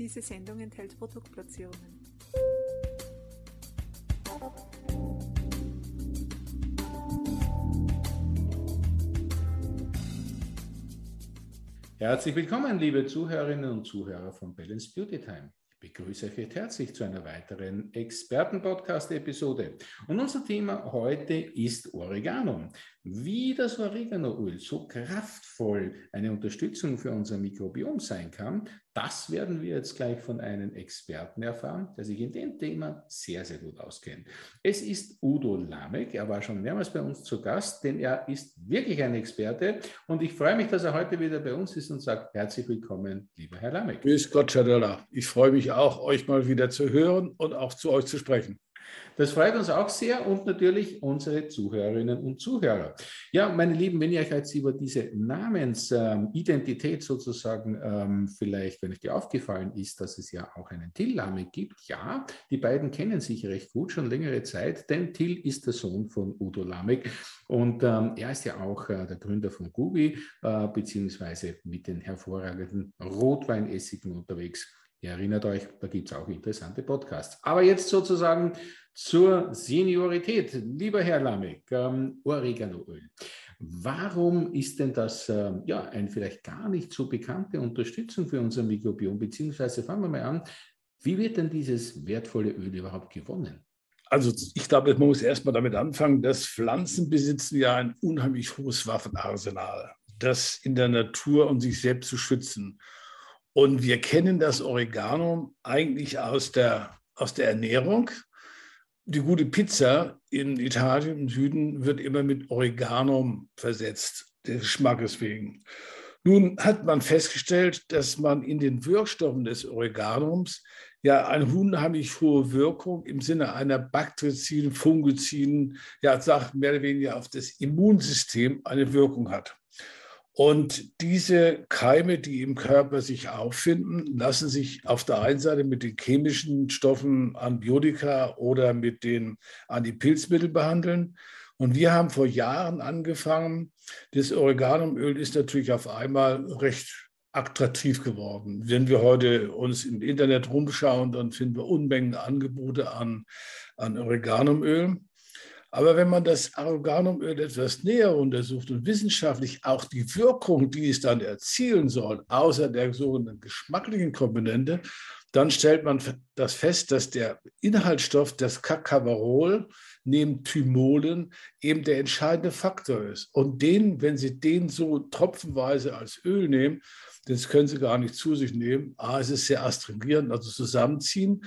Diese Sendung enthält Produktplatzierungen. Herzlich willkommen, liebe Zuhörerinnen und Zuhörer von Balance Beauty Time begrüße euch herzlich zu einer weiteren Experten-Podcast-Episode. Und unser Thema heute ist Oregano. Wie das Oreganoöl so kraftvoll eine Unterstützung für unser Mikrobiom sein kann, das werden wir jetzt gleich von einem Experten erfahren, der sich in dem Thema sehr, sehr gut auskennt. Es ist Udo Lamek. Er war schon mehrmals bei uns zu Gast, denn er ist wirklich ein Experte. Und ich freue mich, dass er heute wieder bei uns ist und sagt, herzlich willkommen, lieber Herr Lamek. Grüß Gott, Döller. Ich freue mich auch, euch mal wieder zu hören und auch zu euch zu sprechen. Das freut uns auch sehr und natürlich unsere Zuhörerinnen und Zuhörer. Ja, meine Lieben, wenn ihr euch jetzt über diese Namensidentität sozusagen ähm, vielleicht, wenn euch die aufgefallen ist, dass es ja auch einen Till-Name gibt, ja, die beiden kennen sich recht gut schon längere Zeit, denn Till ist der Sohn von Udo Lamek und ähm, er ist ja auch äh, der Gründer von Gubi, äh, beziehungsweise mit den hervorragenden Rotweinessigen unterwegs. Ihr erinnert euch, da gibt es auch interessante Podcasts. Aber jetzt sozusagen zur Seniorität. Lieber Herr Lamek, ähm, Oreganoöl. Warum ist denn das äh, ja, ein vielleicht gar nicht so bekannte Unterstützung für unser Mikrobiom? Beziehungsweise fangen wir mal an, wie wird denn dieses wertvolle Öl überhaupt gewonnen? Also ich glaube, man muss erstmal damit anfangen, dass Pflanzen besitzen ja ein unheimlich hohes Waffenarsenal, das in der Natur, um sich selbst zu schützen. Und wir kennen das Oregano eigentlich aus der, aus der Ernährung. Die gute Pizza in Italien im Süden wird immer mit Oregano versetzt, des Geschmackes wegen. Nun hat man festgestellt, dass man in den Wirkstoffen des Oreganums ja eine unheimlich hohe Wirkung im Sinne einer Baktriziden, Fungiziden, ja, sagt mehr oder weniger auf das Immunsystem eine Wirkung hat. Und diese Keime, die im Körper sich auffinden, lassen sich auf der einen Seite mit den chemischen Stoffen Antibiotika oder mit den Antipilzmitteln behandeln. Und wir haben vor Jahren angefangen. Das Oreganumöl ist natürlich auf einmal recht attraktiv geworden. Wenn wir heute uns im Internet rumschauen, dann finden wir Unmengen Angebote an, an Oreganumöl. Aber wenn man das Oreganumöl etwas näher untersucht und wissenschaftlich auch die Wirkung, die es dann erzielen soll, außer der sogenannten geschmacklichen Komponente, dann stellt man das fest, dass der Inhaltsstoff, das Cacavarol, neben Thymolen eben der entscheidende Faktor ist. Und den, wenn Sie den so tropfenweise als Öl nehmen, das können Sie gar nicht zu sich nehmen. A, es ist sehr astringierend, also zusammenziehen.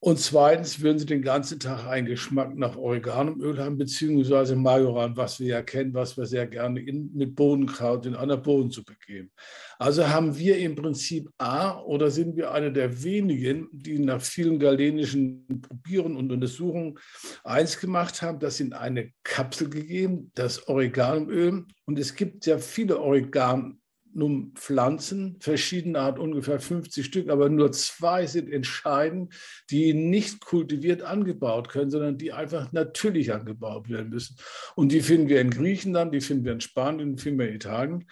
Und zweitens würden sie den ganzen Tag einen Geschmack nach Oreganumöl haben, beziehungsweise Majoran, was wir ja kennen, was wir sehr gerne in, mit Bodenkraut in einer Bodensuppe geben. Also haben wir im Prinzip A oder sind wir eine der wenigen, die nach vielen galenischen Probieren und Untersuchungen eins gemacht haben, das in eine Kapsel gegeben, das Oreganumöl. Und es gibt ja viele Oregan nun Pflanzen, verschiedene Art, ungefähr 50 Stück, aber nur zwei sind entscheidend, die nicht kultiviert angebaut können, sondern die einfach natürlich angebaut werden müssen. Und die finden wir in Griechenland, die finden wir in Spanien, die finden wir in Italien.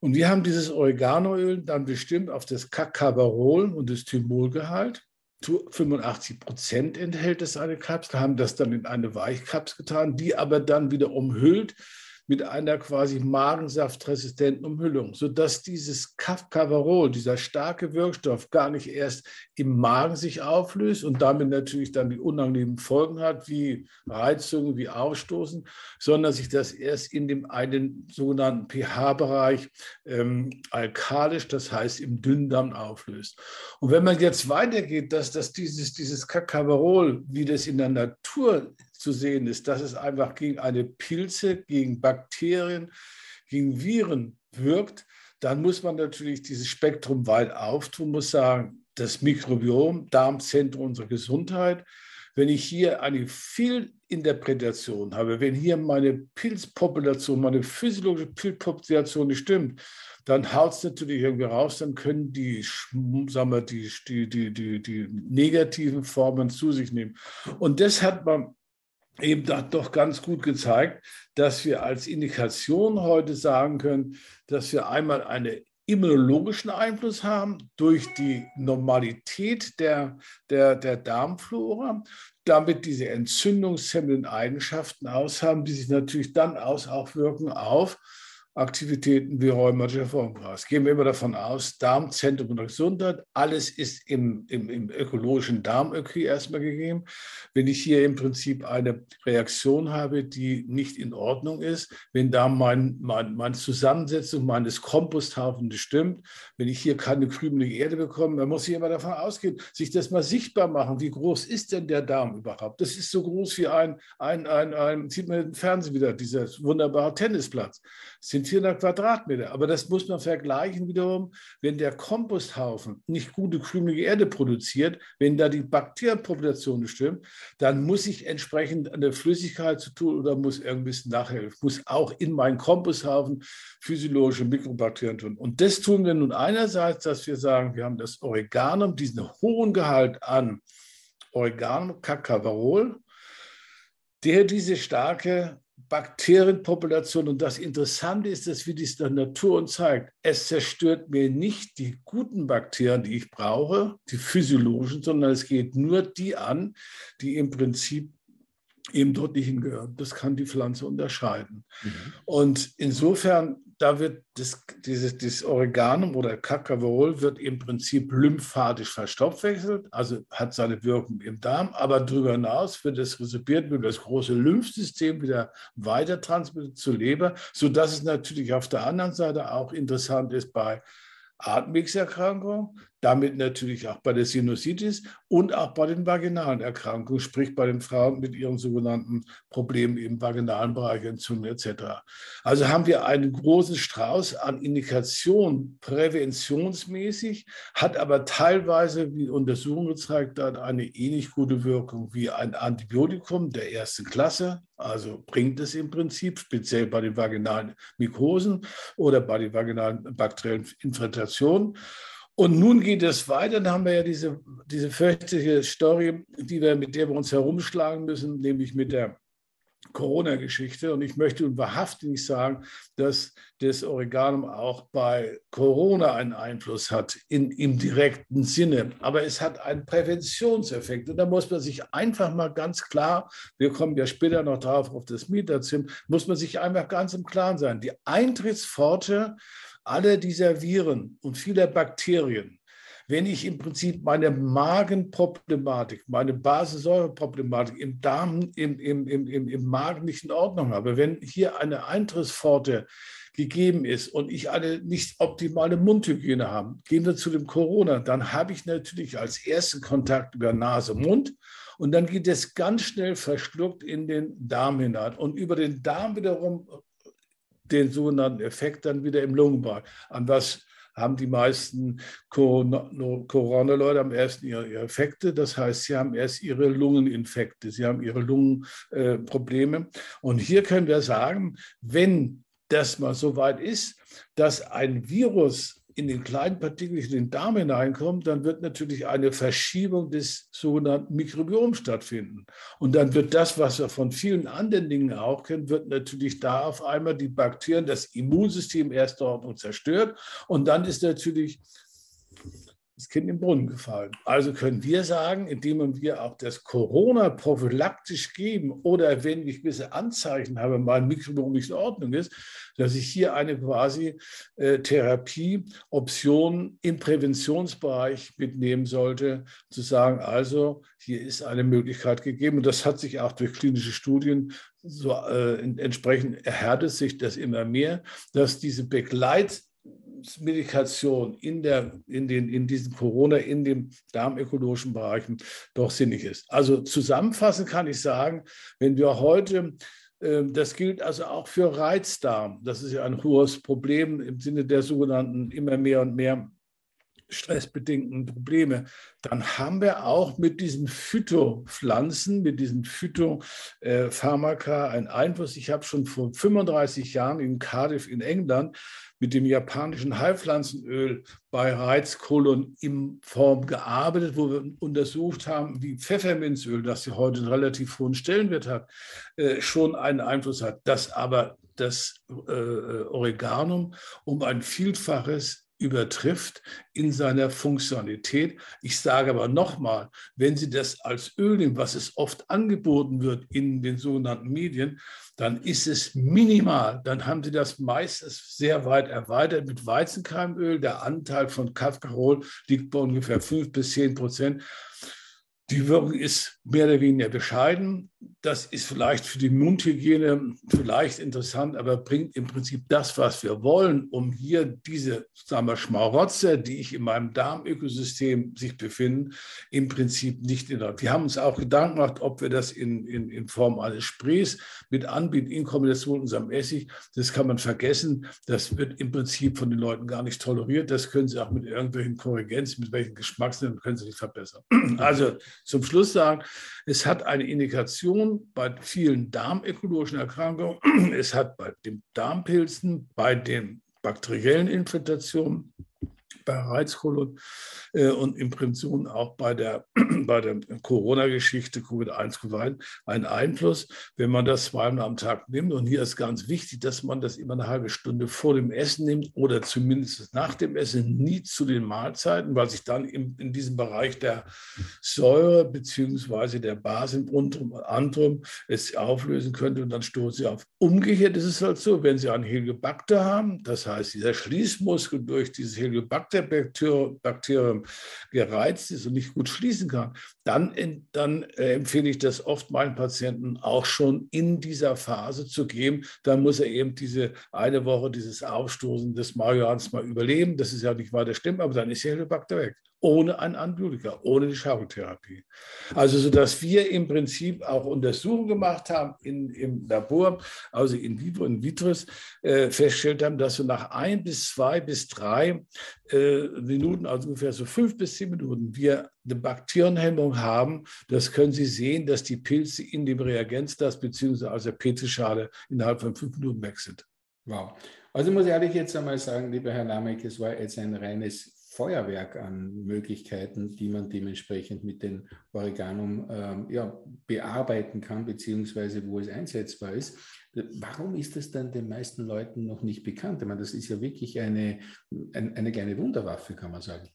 Und wir haben dieses Oreganoöl dann bestimmt auf das Cacabarol und das Thymolgehalt. 85 Prozent enthält es eine Kapsel, haben das dann in eine Weichkapsel getan, die aber dann wieder umhüllt mit einer quasi magensaftresistenten Umhüllung, sodass dieses Cavarol, dieser starke Wirkstoff, gar nicht erst im Magen sich auflöst und damit natürlich dann die unangenehmen Folgen hat, wie Reizungen, wie Ausstoßen, sondern sich das erst in dem einen sogenannten pH-Bereich ähm, alkalisch, das heißt im Dünndarm auflöst. Und wenn man jetzt weitergeht, dass, dass dieses, dieses Cacavarol, wie das in der Natur zu sehen ist, dass es einfach gegen eine Pilze, gegen Bakterien, gegen Viren wirkt, dann muss man natürlich dieses Spektrum weit auftun, muss sagen, das Mikrobiom, Darmzentrum unserer Gesundheit, wenn ich hier eine Fehlinterpretation habe, wenn hier meine Pilzpopulation, meine physiologische Pilzpopulation nicht stimmt, dann haut es natürlich irgendwie raus, dann können die, sagen wir, die, die, die, die, die negativen Formen zu sich nehmen. Und das hat man eben doch ganz gut gezeigt, dass wir als Indikation heute sagen können, dass wir einmal eine immunologischen Einfluss haben durch die Normalität der, der, der Darmflora, damit diese entzündungshemmenden Eigenschaften aushaben, die sich natürlich dann aus auch wirken auf Aktivitäten wie rheumatischer Formkreis. Gehen wir immer davon aus, Darmzentrum der Gesundheit, alles ist im, im, im ökologischen Darmökri erstmal gegeben. Wenn ich hier im Prinzip eine Reaktion habe, die nicht in Ordnung ist, wenn da mein, mein, meine Zusammensetzung meines Komposthaufens nicht stimmt, wenn ich hier keine krümelige Erde bekomme, dann muss ich immer davon ausgehen, sich das mal sichtbar machen. Wie groß ist denn der Darm überhaupt? Das ist so groß wie ein, ein, ein, ein sieht man im Fernsehen wieder, dieser wunderbare Tennisplatz. Sind 400 Quadratmeter. Aber das muss man vergleichen wiederum, wenn der Komposthaufen nicht gute krümelige Erde produziert, wenn da die Bakterienpopulation nicht stimmt, dann muss ich entsprechend eine Flüssigkeit zu tun oder muss irgendwie nachhelfen. Muss auch in meinen Komposthaufen physiologische Mikrobakterien tun. Und das tun wir nun einerseits, dass wir sagen, wir haben das Oreganum, diesen hohen Gehalt an Oreganum, Cacavarol, der diese starke Bakterienpopulation. Und das Interessante ist, dass wie dies der Natur uns zeigt, es zerstört mir nicht die guten Bakterien, die ich brauche, die physiologischen, sondern es geht nur die an, die im Prinzip eben dort nicht hingehören. Das kann die Pflanze unterscheiden. Mhm. Und insofern da wird das, dieses, dieses Oreganum oder Kakaverol wird im Prinzip lymphatisch verstoffwechselt, also hat seine Wirkung im Darm, aber darüber hinaus wird es resorbiert, wird das große Lymphsystem wieder weiter transmittiert zur Leber, sodass es natürlich auf der anderen Seite auch interessant ist bei Atemwegserkrankungen, damit natürlich auch bei der Sinusitis und auch bei den vaginalen Erkrankungen, sprich bei den Frauen mit ihren sogenannten Problemen im vaginalen Bereich, Entzündung etc. Also haben wir einen großen Strauß an Indikationen präventionsmäßig, hat aber teilweise, wie Untersuchungen gezeigt hat, eine ähnlich gute Wirkung wie ein Antibiotikum der ersten Klasse. Also bringt es im Prinzip, speziell bei den vaginalen Mykosen oder bei den vaginalen bakteriellen Infiltrationen. Und nun geht es weiter. Dann haben wir ja diese, diese fürchterliche Story, die wir, mit der wir uns herumschlagen müssen, nämlich mit der Corona-Geschichte. Und ich möchte wahrhaftig nicht sagen, dass das Oreganum auch bei Corona einen Einfluss hat, in, im direkten Sinne. Aber es hat einen Präventionseffekt. Und da muss man sich einfach mal ganz klar, wir kommen ja später noch drauf auf das Mieterzimmer, muss man sich einfach ganz im Klaren sein. Die Eintrittspforte alle dieser Viren und vieler Bakterien, wenn ich im Prinzip meine Magenproblematik, meine Basensäureproblematik im Darm, im, im, im, im, Magen nicht in Ordnung habe, wenn hier eine Eintrittspforte gegeben ist und ich eine nicht optimale Mundhygiene habe, gehen wir zu dem Corona, dann habe ich natürlich als ersten Kontakt über Nase, Mund und dann geht es ganz schnell verschluckt in den Darm hinein und über den Darm wiederum den sogenannten Effekt dann wieder im Lungenbereich. An was haben die meisten Corona-Leute am ersten ihre, Effekte. Das heißt, sie haben erst ihre Lungeninfekte, sie haben ihre Lungenprobleme. Äh, Und hier können wir sagen, wenn das mal so weit ist, dass ein Virus in den kleinen Partikeln in den Darm hineinkommt, dann wird natürlich eine Verschiebung des sogenannten Mikrobioms stattfinden. Und dann wird das, was wir von vielen anderen Dingen auch kennen, wird natürlich da auf einmal die Bakterien, das Immunsystem erster Ordnung zerstört. Und dann ist natürlich das Kind im Brunnen gefallen. Also können wir sagen, indem wir auch das Corona prophylaktisch geben oder wenn ich gewisse Anzeichen habe, mein Mikrobiom nicht in Ordnung ist, dass ich hier eine quasi äh, Therapieoption im Präventionsbereich mitnehmen sollte, zu sagen, also hier ist eine Möglichkeit gegeben. Und das hat sich auch durch klinische Studien so äh, entsprechend erhärtet sich das immer mehr, dass diese Begleit Medikation in, der, in, den, in diesen Corona, in den darmökologischen Bereichen doch sinnig ist. Also zusammenfassend kann ich sagen, wenn wir heute ähm, das gilt also auch für Reizdarm. Das ist ja ein hohes Problem im Sinne der sogenannten immer mehr und mehr stressbedingten Probleme, dann haben wir auch mit diesen Phytopflanzen, mit diesen Phytopharmaka einen Einfluss. Ich habe schon vor 35 Jahren in Cardiff in England mit dem japanischen Heilpflanzenöl bei Reizkolon in Form gearbeitet, wo wir untersucht haben, wie Pfefferminzöl, das ja heute einen relativ hohen Stellenwert hat, äh, schon einen Einfluss hat, dass aber das äh, Oreganum um ein Vielfaches übertrifft in seiner Funktionalität. Ich sage aber nochmal, wenn Sie das als Öl nehmen, was es oft angeboten wird in den sogenannten Medien, dann ist es minimal. Dann haben Sie das meistens sehr weit erweitert mit Weizenkeimöl. Der Anteil von Kafkarol liegt bei ungefähr 5 bis 10 Prozent. Die Wirkung ist mehr oder weniger bescheiden. Das ist vielleicht für die Mundhygiene vielleicht interessant, aber bringt im Prinzip das, was wir wollen, um hier diese sagen wir, Schmarotzer, die ich in meinem Darmökosystem sich befinden, im Prinzip nicht in der. Wir haben uns auch Gedanken gemacht, ob wir das in, in, in Form eines Sprays mit anbieten, in Kombination mit unserem Essig. Das kann man vergessen. Das wird im Prinzip von den Leuten gar nicht toleriert. Das können sie auch mit irgendwelchen Korrigenzen, mit welchen Geschmacksnehmen, können sie nicht verbessern. Also zum Schluss sagen, es hat eine Indikation bei vielen darmekologischen Erkrankungen, es hat bei den Darmpilzen, bei den bakteriellen Infiltrationen, bei Reizkolon äh, und Impressionen auch bei der, bei der Corona-Geschichte, Covid-1, einen Einfluss, wenn man das zweimal am Tag nimmt. Und hier ist ganz wichtig, dass man das immer eine halbe Stunde vor dem Essen nimmt oder zumindest nach dem Essen, nie zu den Mahlzeiten, weil sich dann in, in diesem Bereich der Säure bzw. der Basen und Antrum es auflösen könnte und dann stoßen sie auf. Umgekehrt ist es halt so, wenn Sie einen Helicobacter haben, das heißt, dieser Schließmuskel durch dieses Helicobacter-Bakterium gereizt ist und nicht gut schließen kann, dann, dann äh, empfehle ich das oft meinen Patienten auch schon in dieser Phase zu geben. Dann muss er eben diese eine Woche dieses Aufstoßen des Marihuans mal überleben. Das ist ja nicht weiter schlimm, aber dann ist die Helicobacter weg ohne ein Antibiotika, ohne die Schaukeltherapie. Also so dass wir im Prinzip auch Untersuchungen gemacht haben in, im Labor, also in vivo, in vitris, äh, festgestellt haben, dass wir nach ein bis zwei bis drei äh, Minuten, also ungefähr so fünf bis zehn Minuten, wir eine Bakterienhemmung haben. Das können Sie sehen, dass die Pilze in dem Reagenzglas bzw. aus der Petrischale innerhalb von fünf Minuten weg sind. Wow. Also muss ich ehrlich jetzt einmal sagen, lieber Herr Lamek, es war jetzt ein reines Feuerwerk an Möglichkeiten, die man dementsprechend mit den Oreganum ähm, ja, bearbeiten kann, beziehungsweise wo es einsetzbar ist. Warum ist das dann den meisten Leuten noch nicht bekannt? Ich meine, das ist ja wirklich eine, eine, eine kleine Wunderwaffe, kann man sagen.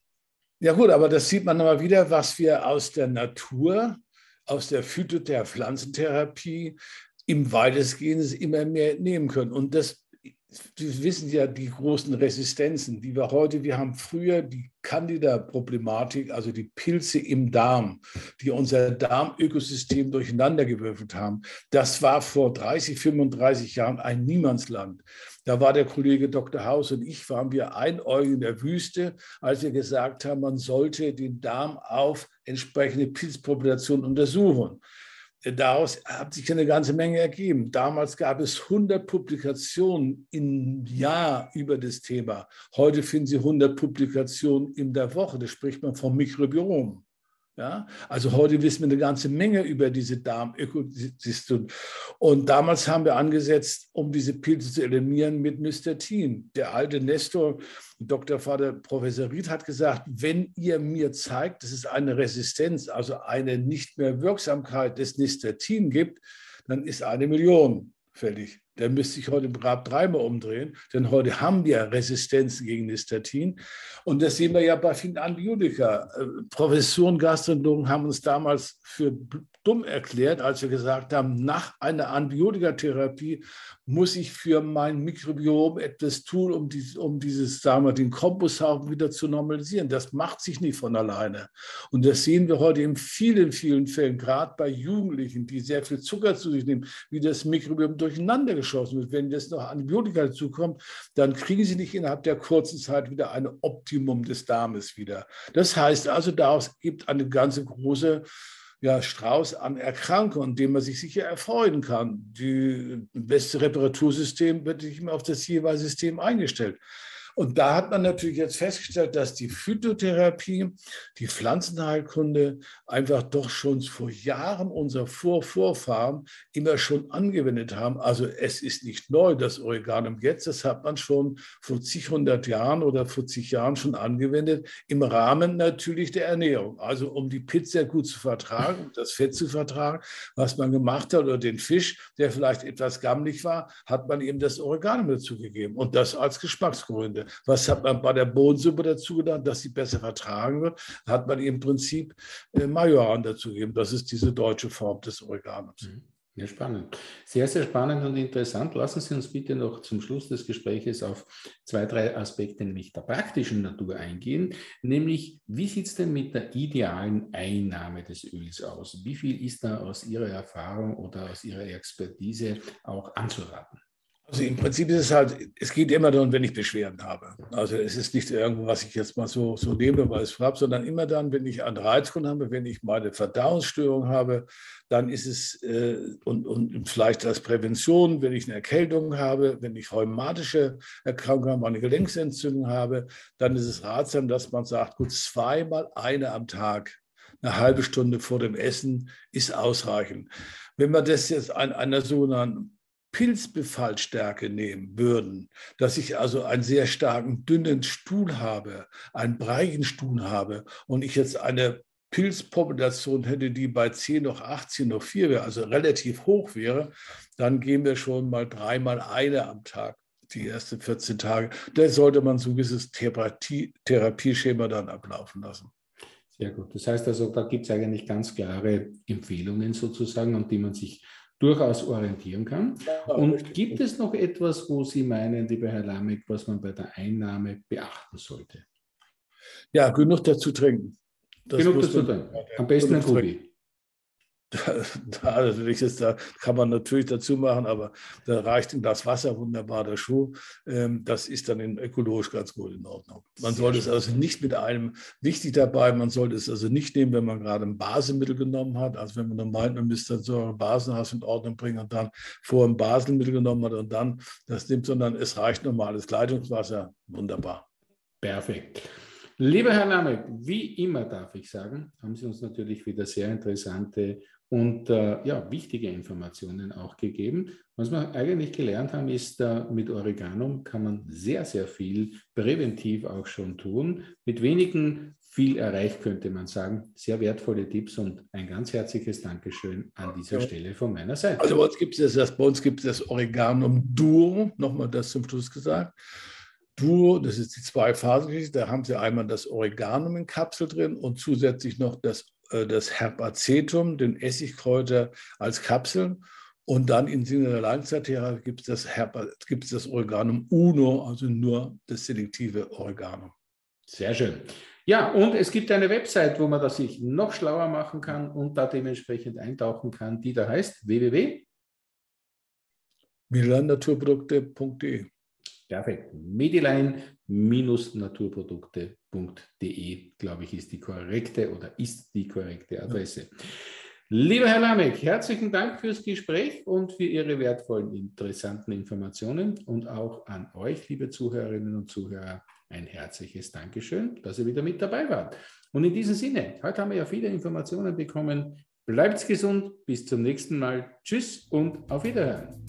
Ja gut, aber das sieht man immer wieder, was wir aus der Natur, aus der Phyto- Pflanzentherapie im weitestgehend immer mehr nehmen können. Und das Sie wissen ja die großen Resistenzen, die wir heute, wir haben früher die Candida-Problematik, also die Pilze im Darm, die unser Darmökosystem durcheinandergewürfelt haben. Das war vor 30, 35 Jahren ein Niemandsland. Da war der Kollege Dr. Haus und ich, waren wir einäugig in der Wüste, als wir gesagt haben, man sollte den Darm auf entsprechende Pilzpopulationen untersuchen daraus hat sich eine ganze Menge ergeben. Damals gab es 100 Publikationen im Jahr über das Thema. Heute finden Sie 100 Publikationen in der Woche. Da spricht man vom Mikrobiom. Ja, also heute wissen wir eine ganze Menge über diese Darmökosysteme. Und damals haben wir angesetzt, um diese Pilze zu eliminieren mit Nystatin. Der alte Nestor, Dr. Vater Professor Ried hat gesagt, wenn ihr mir zeigt, dass es eine Resistenz, also eine nicht mehr Wirksamkeit des Nystatin gibt, dann ist eine Million fällig. Der müsste sich heute im Grab dreimal umdrehen, denn heute haben wir Resistenzen gegen Nystatin. Und das sehen wir ja bei vielen Antibiotika. Äh, Professoren, Gastroenterologen haben uns damals für dumm erklärt, als wir gesagt haben, nach einer Antibiotikatherapie muss ich für mein Mikrobiom etwas tun, um, dies, um dieses, sagen wir, den Komposthaufen wieder zu normalisieren. Das macht sich nicht von alleine. Und das sehen wir heute in vielen, vielen Fällen, gerade bei Jugendlichen, die sehr viel Zucker zu sich nehmen, wie das Mikrobiom durcheinander geschossen wird. Wenn jetzt noch Antibiotika dazukommt, dann kriegen sie nicht innerhalb der kurzen Zeit wieder ein Optimum des Darmes wieder. Das heißt also, daraus gibt eine ganze große ja, Strauß an Erkrankungen, dem man sich sicher erfreuen kann. Das beste Reparatursystem wird sich immer auf das jeweilige System eingestellt. Und da hat man natürlich jetzt festgestellt, dass die Phytotherapie, die Pflanzenheilkunde einfach doch schon vor Jahren unser Vorvorfahren immer schon angewendet haben. Also es ist nicht neu, das Oreganum jetzt, das hat man schon vor zig hundert Jahren oder vor zig Jahren schon angewendet, im Rahmen natürlich der Ernährung. Also um die Pizza gut zu vertragen, das Fett zu vertragen, was man gemacht hat, oder den Fisch, der vielleicht etwas gammelig war, hat man eben das Oreganum dazugegeben und das als Geschmacksgründe. Was hat man bei der Bohnensuppe dazu getan, dass sie besser vertragen wird? Hat man im Prinzip äh, Majoran dazu gegeben. Das ist diese deutsche Form des Oreganums. Mhm. Ja, spannend. Sehr, sehr spannend und interessant. Lassen Sie uns bitte noch zum Schluss des Gespräches auf zwei, drei Aspekte, nämlich der praktischen Natur eingehen. Nämlich, wie sieht es denn mit der idealen Einnahme des Öls aus? Wie viel ist da aus Ihrer Erfahrung oder aus Ihrer Expertise auch anzuraten? Also im Prinzip ist es halt, es geht immer dann, wenn ich Beschwerden habe. Also es ist nicht irgendwo, was ich jetzt mal so, so nehme, weil es habe, sondern immer dann, wenn ich einen Reizgrund habe, wenn ich meine Verdauungsstörung habe, dann ist es, äh, und, und vielleicht als Prävention, wenn ich eine Erkältung habe, wenn ich rheumatische Erkrankungen habe, eine Gelenksentzündung habe, dann ist es ratsam, dass man sagt, gut, zweimal eine am Tag eine halbe Stunde vor dem Essen ist ausreichend. Wenn man das jetzt an einer sogenannten Pilzbefallstärke nehmen würden, dass ich also einen sehr starken, dünnen Stuhl habe, einen breigen Stuhl habe und ich jetzt eine Pilzpopulation hätte, die bei 10 noch 18 noch 4 wäre, also relativ hoch wäre, dann gehen wir schon mal dreimal eine am Tag, die ersten 14 Tage. Da sollte man so ein gewisses Therapie, Therapieschema dann ablaufen lassen. Sehr gut. Das heißt also, da gibt es eigentlich ganz klare Empfehlungen sozusagen, an die man sich durchaus orientieren kann. Und gibt es noch etwas, wo Sie meinen, lieber Herr Lamek, was man bei der Einnahme beachten sollte? Ja, genug dazu trinken. Das genug dazu trinken. Am besten ein Kubi. Da, natürlich ist, da kann man natürlich dazu machen, aber da reicht ein Glas Wasser wunderbar der Schuh. Ähm, das ist dann in ökologisch ganz gut in Ordnung. Man Sehr sollte schön. es also nicht mit einem, wichtig dabei, man sollte es also nicht nehmen, wenn man gerade ein Basenmittel genommen hat. Also wenn man dann meint, man müsste so ein Basenhaus in Ordnung bringen und dann vor ein Basenmittel genommen hat und dann das nimmt, sondern es reicht normales Leitungswasser. Wunderbar. Perfekt. Lieber Herr Lamek, wie immer darf ich sagen, haben Sie uns natürlich wieder sehr interessante und äh, ja, wichtige Informationen auch gegeben. Was wir eigentlich gelernt haben, ist, äh, mit Oreganum kann man sehr, sehr viel präventiv auch schon tun. Mit wenigen viel erreicht, könnte man sagen. Sehr wertvolle Tipps und ein ganz herzliches Dankeschön an dieser ja. Stelle von meiner Seite. Also bei uns gibt es das, bei uns gibt es das Oreganum Duo, nochmal das zum Schluss gesagt. Duo, das ist die Zwei-Phasen-Geschichte, da haben Sie einmal das Oreganum in Kapsel drin und zusätzlich noch das das Herbacetum, den Essigkräuter als Kapseln. Und dann in Sinne der Langzeittherapie gibt es das, gibt es das Oreganum Uno, also nur das selektive Oreganum. Sehr schön. Ja, und es gibt eine Website, wo man das sich noch schlauer machen kann und da dementsprechend eintauchen kann, die da heißt www. Milannaturprodukte.de. Perfekt. Mediline-naturprodukte.de, glaube ich, ist die korrekte oder ist die korrekte Adresse. Lieber Herr Lamek, herzlichen Dank fürs Gespräch und für Ihre wertvollen, interessanten Informationen und auch an euch, liebe Zuhörerinnen und Zuhörer, ein herzliches Dankeschön, dass ihr wieder mit dabei wart. Und in diesem Sinne, heute haben wir ja viele Informationen bekommen. Bleibt gesund, bis zum nächsten Mal. Tschüss und auf Wiederhören.